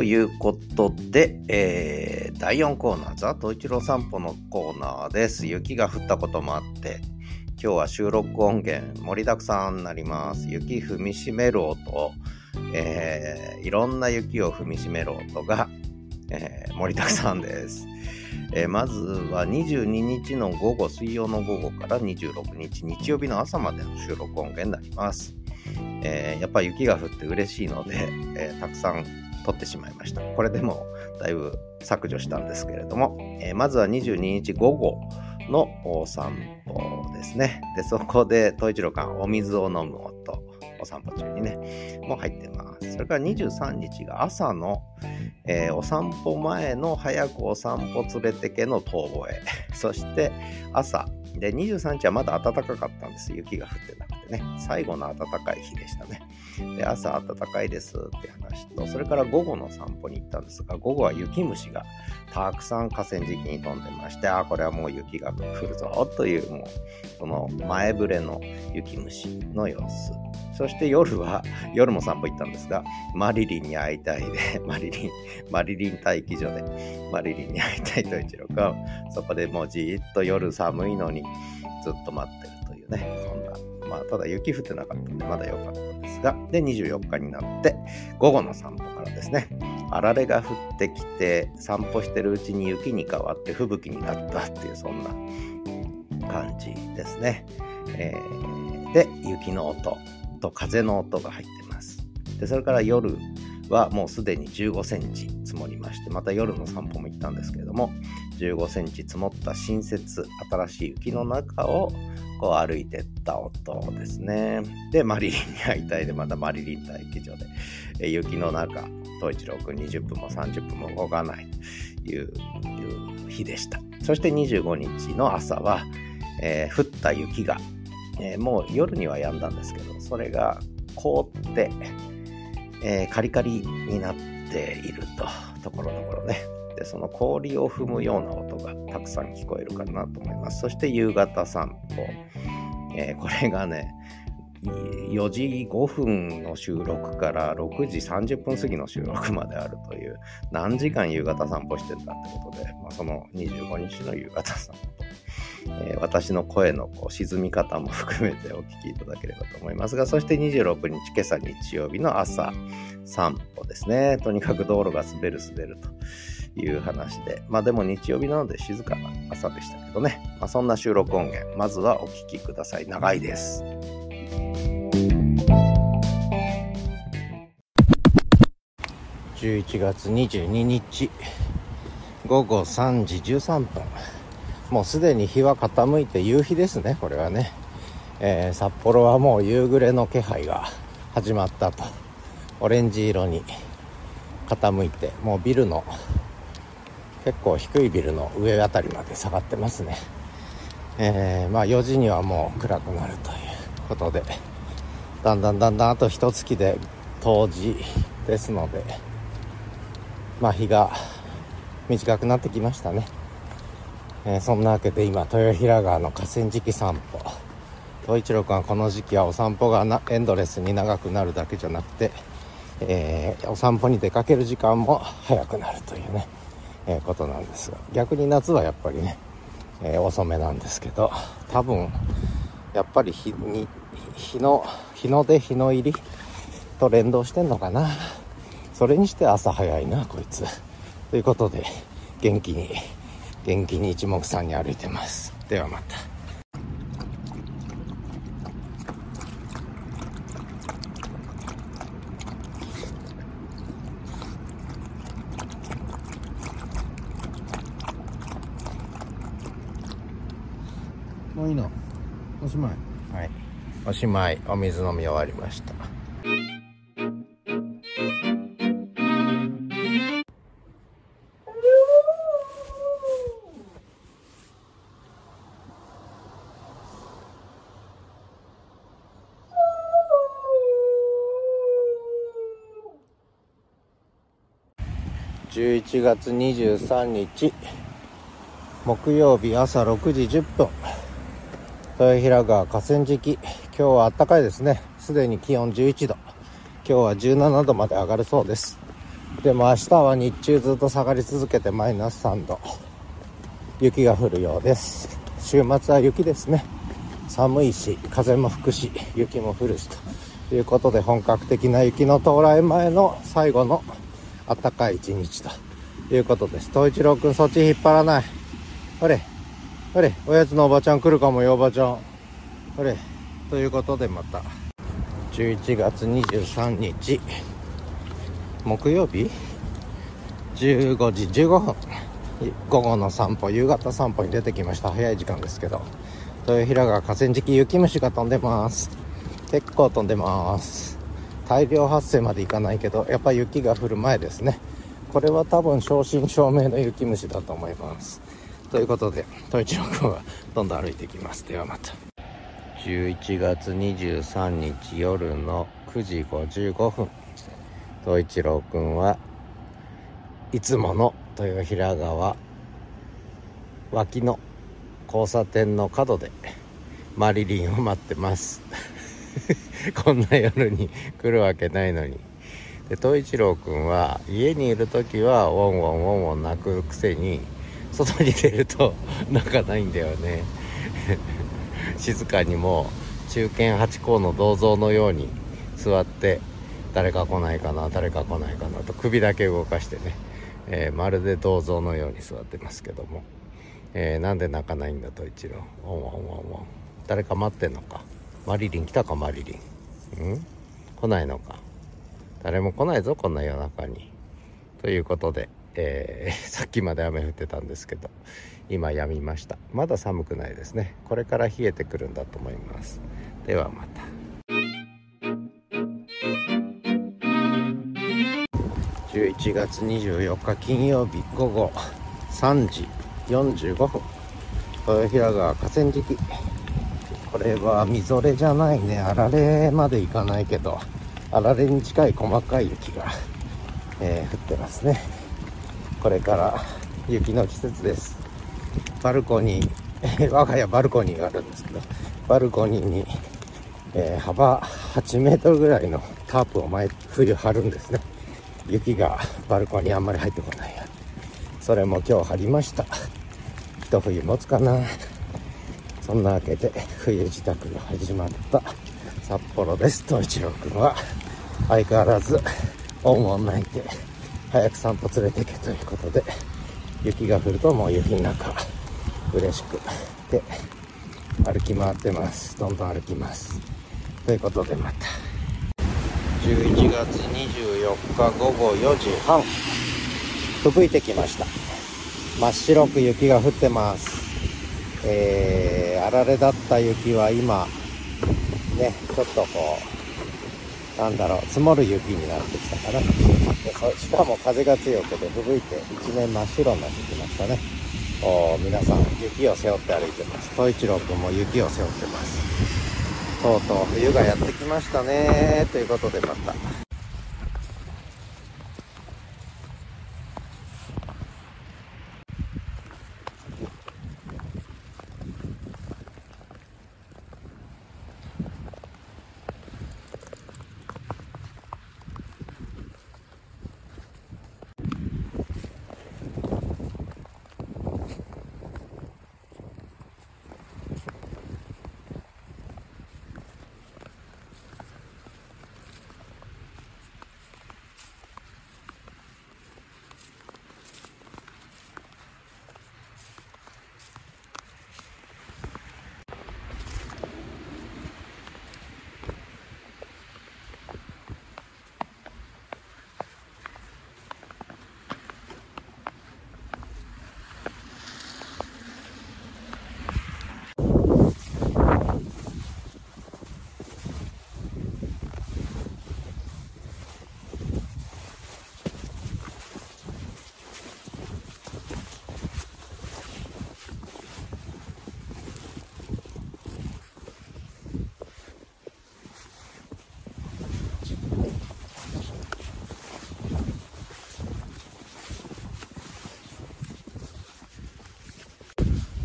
ということで、えー、第4コーナー、ザ・トイチロ散歩のコーナーです。雪が降ったこともあって、今日は収録音源盛りだくさんになります。雪踏みしめる音、えー、いろんな雪を踏みしめる音が、えー、盛りだくさんです。えー、まずは22日の午後、水曜の午後から26日日曜日の朝までの収録音源になります。えー、やっぱり雪が降って嬉しいので、えー、たくさん撮ってしまいました。これでもだいぶ削除したんですけれども、えー、まずは22日午後のお散歩ですね。で、そこで、東一郎館お水を飲む音、お散歩中にね、もう入ってます。それから23日が朝の、えー、お散歩前の早くお散歩連れてけの遠吠え。そして朝、で、23日はまだ暖かかったんです。雪が降ってなくてね。最後の暖かい日でしたね。で、朝暖かいですって話と、それから午後の散歩に行ったんですが、午後は雪虫がたくさん河川敷に飛んでまして、あ、これはもう雪が降るぞという、もう、この前触れの雪虫の様子。そして夜は、夜も散歩行ったんですが、マリリンに会いたいで、マリリン、マリリン待機所で、マリリンに会いたいと一郎君、そこでもうじーっと夜寒いのにずっと待ってるというね、そんな、まあ、ただ雪降ってなかったんで、まだ良かったんですが、で、24日になって、午後の散歩からですね、あられが降ってきて、散歩してるうちに雪に変わって吹雪になったっていう、そんな感じですね。えー、で、雪の音。と風の音が入ってます。で、それから夜はもうすでに15センチ積もりまして、また夜の散歩も行ったんですけれども、15センチ積もった新雪、新しい雪の中をこう歩いてった音ですね。で、マリリンに会いたいで、またマリリン待機場で、雪の中、東一郎くん20分も30分も動かないという日でした。そして25日の朝は、えー、降った雪がえー、もう夜には止んだんですけど、それが凍って、えー、カリカリになっていると、ところどころね。で、その氷を踏むような音がたくさん聞こえるかなと思います。そして夕方散歩。えー、これがね、4時5分の収録から6時30分過ぎの収録まであるという何時間夕方散歩してんだってことで、まあ、その25日の夕方散歩えー、私の声のこう沈み方も含めてお聞きいただければと思いますが、そして26日、今朝日曜日の朝、散歩ですね。とにかく道路が滑る滑るという話で、まあでも日曜日なので静かな朝でしたけどね。まあ、そんな収録音源、まずはお聞きください。長いです。11月22日午後3時13分もうすでに日は傾いて夕日ですね、これはね。えー、札幌はもう夕暮れの気配が始まったと。オレンジ色に傾いて、もうビルの、結構低いビルの上あたりまで下がってますね。えー、まあ4時にはもう暗くなるということで、だんだんだんだんあと一月で冬至ですので、まあ日が短くなってきましたね。えー、そんなわけで今豊平川の河川敷散歩東一郎君はこの時期はお散歩がなエンドレスに長くなるだけじゃなくて、えー、お散歩に出かける時間も早くなるというね、え、ことなんですが逆に夏はやっぱりね、え遅めなんですけど多分やっぱり日に日の日の出日の入りと連動してんのかな。それにして朝早いなこいつ。ということで元気に元気に一目散に歩いてます。ではまた。ういいのおしまい。はい。おしまい。お水飲み終わりました。11月23日木曜日朝6時10分豊平川河川敷。今日は暖かいですね。すでに気温11度。今日は17度まで上がるそうです。でも明日は日中ずっと下がり続けてマイナス3度。雪が降るようです。週末は雪ですね。寒いし風も吹くし雪も降るしと。いうことで本格的な雪の到来前の最後の暖かい一日ということです。東一郎くんそっち引っ張らない。ほれ。ほれおやつのおばちゃん来るかもよおばちゃん。ほれということでまた。11月23日。木曜日？15時15分。午後の散歩夕方散歩に出てきました。早い時間ですけど。豊平川河川敷雪虫が飛んでます。結構飛んでます。大量発生までいかないけどやっぱ雪が降る前ですね。これは多分正真正銘の雪虫だと思います。ということで統一郎君はどんどん歩いていきます。ではまた。11月23日夜の9時55分。東一郎くんはいつもの豊平川脇の交差点の角でマリリンを待ってます。こんな夜に来るわけないのに。で東一郎くんは家にいる時はウォンウォンウォンウォン泣くくせに外に出ると泣かないんだよね。静かにもう中堅八甲の銅像のように座って誰か来ないかな誰か来ないかなと首だけ動かしてね、えー、まるで銅像のように座ってますけども、えー、なんで鳴かないんだ冬一郎。ワンワンワンワン誰か待ってんのか。マリリン来たかマリリン。うん？来ないのか。誰も来ないぞこんな夜中に。ということで、えー、さっきまで雨降ってたんですけど今止みました。まだ寒くないですね。これから冷えてくるんだと思います。ではまた。11月24日金曜日午後3時45分。豊平川河川敷。これはみぞれじゃないね。あられまでいかないけどあられに近い細かい雪が、えー、降ってますね。これから雪の季節です。バルコニー 我が家バルコニーがあるんですけどバルコニーに、えー、幅8メートルぐらいのタープを毎冬張るんですね。雪がバルコニーあんまり入ってこないよそれも今日貼りました。一冬持つかな。そんなわけで冬支度が始まった。札幌ですと一郎君は。相変わらずオンオン泣いて早く散歩連れてけということで雪が降るともう雪の中嬉しくて歩き回ってます。どんどん歩きます。ということでまた。11月24日午後4時半。吹雪いてきました。真っ白く雪が降ってます。えー、あられだった雪は今ねちょっとこうなんだろう積もる雪になってきたかな。でしかも風が強くて吹雪いて一面真っ白になってきましたね。お皆さん雪を背負って歩いてます。東一郎君も雪を背負ってます。とうとう冬がやってきましたねということでまた。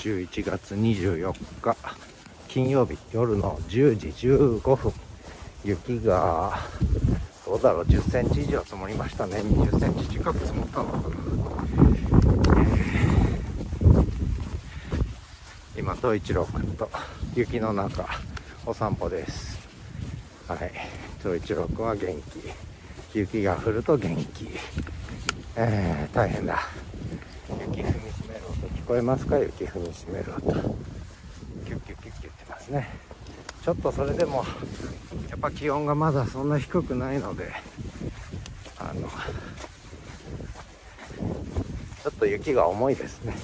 11月24日金曜日夜の10時15分雪がどうだろう、10センチ以上積もりましたね。20センチ近く積もったのかな。今、東一郎君と雪の中、お散歩です。はい。東一郎君は元気。雪が降ると元気。えー、大変だ。こえますか？雪踏みしめる音。キュッキュッキュッキュッってますね。ちょっとそれでも、やっぱ気温がまだそんな低くないので、あの、ちょっと雪が重いですね。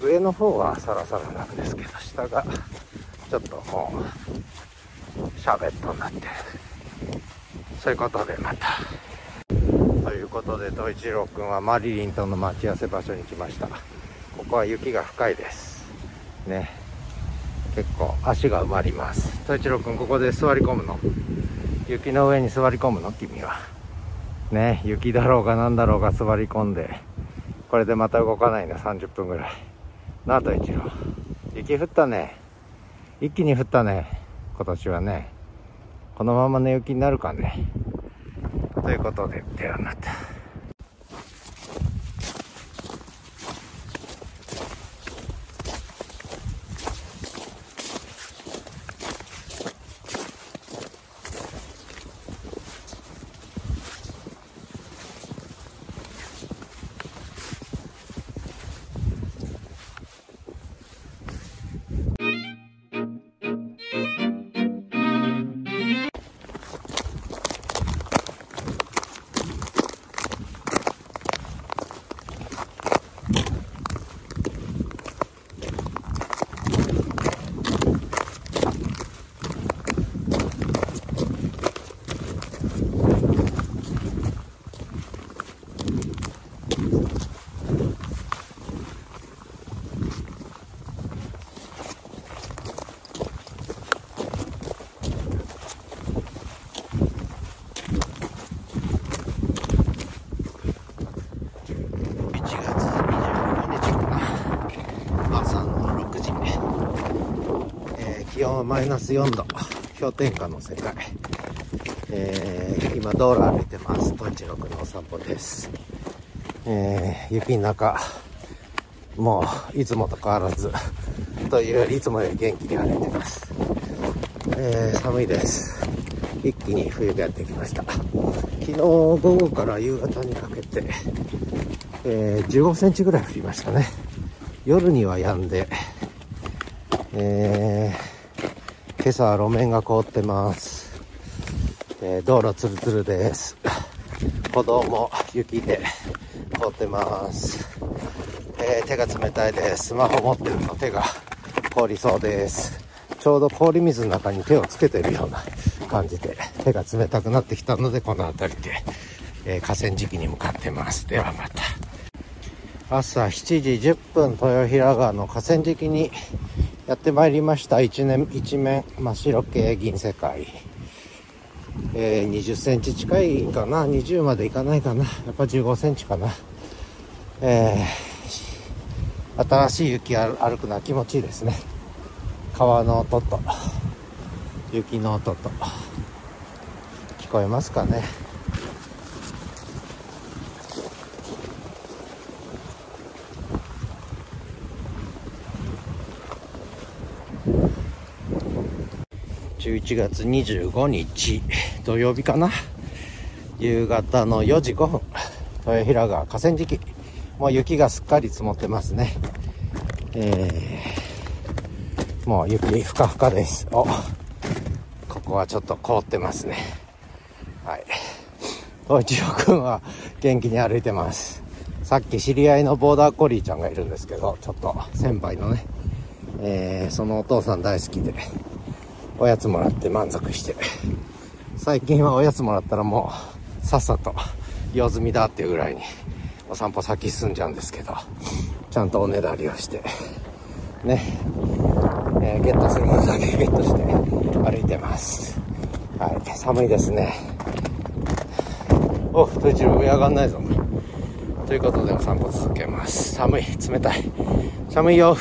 上の方はサラサラなんですけど、下がちょっともう、シャーベットになって。そういうことでまた。ということで、東一郎くんはマリリンとの待ち合わせ場所に来ました。ここは雪が深いです。ね。結構足が埋まります。東一郎くんここで座り込むの？雪の上に座り込むの？君は。ね、雪だろうが何だろうが座り込んで、これでまた動かないの30分ぐらい。なあ、東一郎。雪降ったね。一気に降ったね。今年はね。このままの雪になるかね。ということで、ではまた。1月25日かな朝の6時、えー気温はマイナス4度氷点下の世界、えー今道路歩いてます。と一郎君のお散歩です、えー雪の中もういつもと変わらずといういつもより元気に歩いてます、えー寒いです。一気に冬がやってきました。昨日午後から夕方にかけてえー15センチぐらい降りましたね。夜には止んで、えー今朝は路面が凍ってます。えー道路ツルツルです。歩道も雪で凍ってます。えー手が冷たいです。スマホ持ってると手が凍りそうです。ちょうど氷水の中に手をつけてるような感じで手が冷たくなってきたのでこの辺りで、えー河川敷に向かってます。ではまた。朝7時10分豊平川の河川敷にやってまいりました。一年一面真っ白系銀世界。えー、20センチ近いかな？20までいかないかな？やっぱ15センチかな。えー、新しい雪歩歩くのは気持ちいいですね。川の音と雪の音と。聞こえますかね？11月25日土曜日かな。夕方の4時5分。豊平川河川敷。もう雪がすっかり積もってますね。えー、もう雪ふかふかです。おここはちょっと凍ってますね。はい。東一郎くんは元気に歩いてます。さっき知り合いのボーダーコリーちゃんがいるんですけどちょっと先輩のね。えー、そのお父さん大好きで。おやつもらって満足して。最近はおやつもらったらもうさっさと用済みだっていうぐらいにお散歩先進んじゃうんですけどちゃんとおねだりをしてね、えーゲットするものだけ ゲットして歩いてます。はい寒いですね。おと一郎上上がんないぞ。ということでお散歩続けます。寒い冷たい。寒いよ。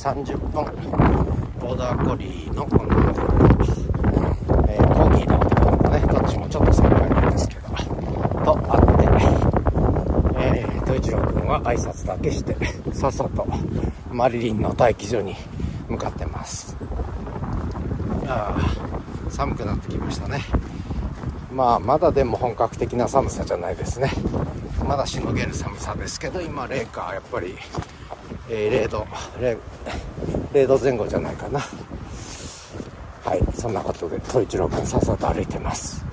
30分。ボーダーコリーの女の、えー、コーギーの男の子ねどっちもちょっと先輩なんですけどと会ってえー、統一郎君は挨拶だけしてさっさとマリリンの待機所に向かってますああ寒くなってきましたねまあまだでも本格的な寒さじゃないですねまだしのげる寒さですけど今零下やっぱり、えー、0度 0, 0度前後じゃないかな。はいそんなことで統一郎君さっさと歩いてます。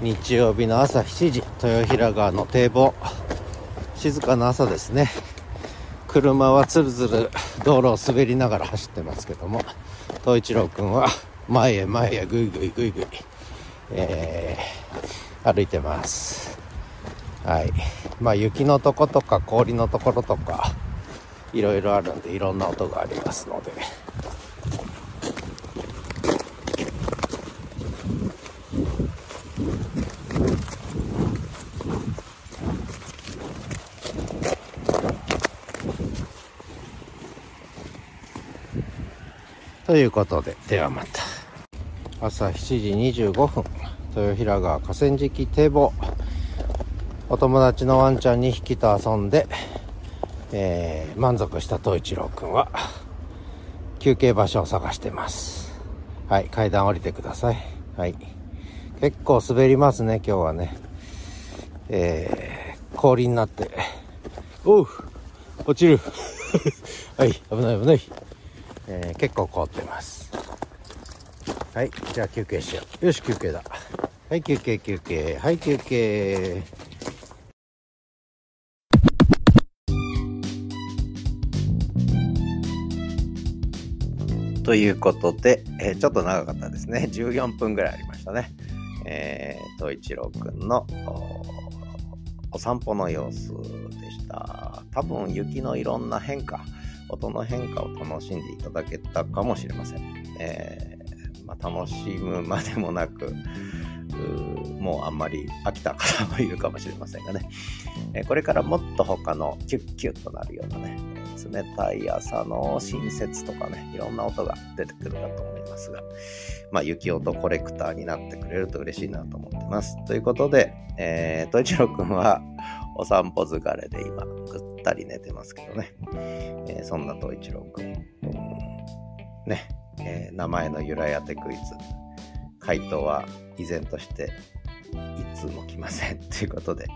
日曜日の朝7時豊平川の堤防。静かな朝ですね。車はつるずる道路を滑りながら走ってますけども東一郎君は前へ前へぐいぐいぐいぐい、えー、歩いてます。はい。まあ雪のとことか氷のところとかいろいろあるんでいろんな音がありますので。ということで、ではまた。朝7時25分、豊平川河川敷堤防。お友達のワンちゃん2匹と遊んで、えー、満足した東一郎くんは、休憩場所を探してます。はい、階段降りてください。はい。結構滑りますね、今日はね。えー、氷になって。おう落ちる はい、危ない危ない。えー、結構凍ってますはいじゃあ休憩しようよし休憩だはい休憩休憩はい休憩ということで、えー、ちょっと長かったですね。14分ぐらいありましたね。えー、東一郎くんのお散歩の様子でした。多分雪のいろんな変化、音の変化を楽しんでいただけたかもしれません。えー、まあ、楽しむまでもなく、もうあんまり飽きた方もいるかもしれませんがね、え、これからもっと他のキュッキュッとなるようなね、冷たい朝の新雪とかね、いろんな音が出てくるかと思いますが、まあ、雪音コレクターになってくれると嬉しいなと思ってます。ということで、えー、と一郎くんはお散歩疲れで今、ぐったり寝てますけどね。えー、そんな東一郎くん。ね、えー、名前の由来当てクイズ。回答は依然としていつも来ません。ということで、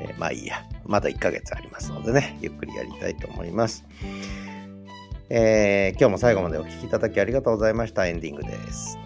えー、まあいいや。まだ1ヶ月ありますのでね、ゆっくりやりたいと思います。えー、今日も最後までお聴きいただきありがとうございました。エンディングです。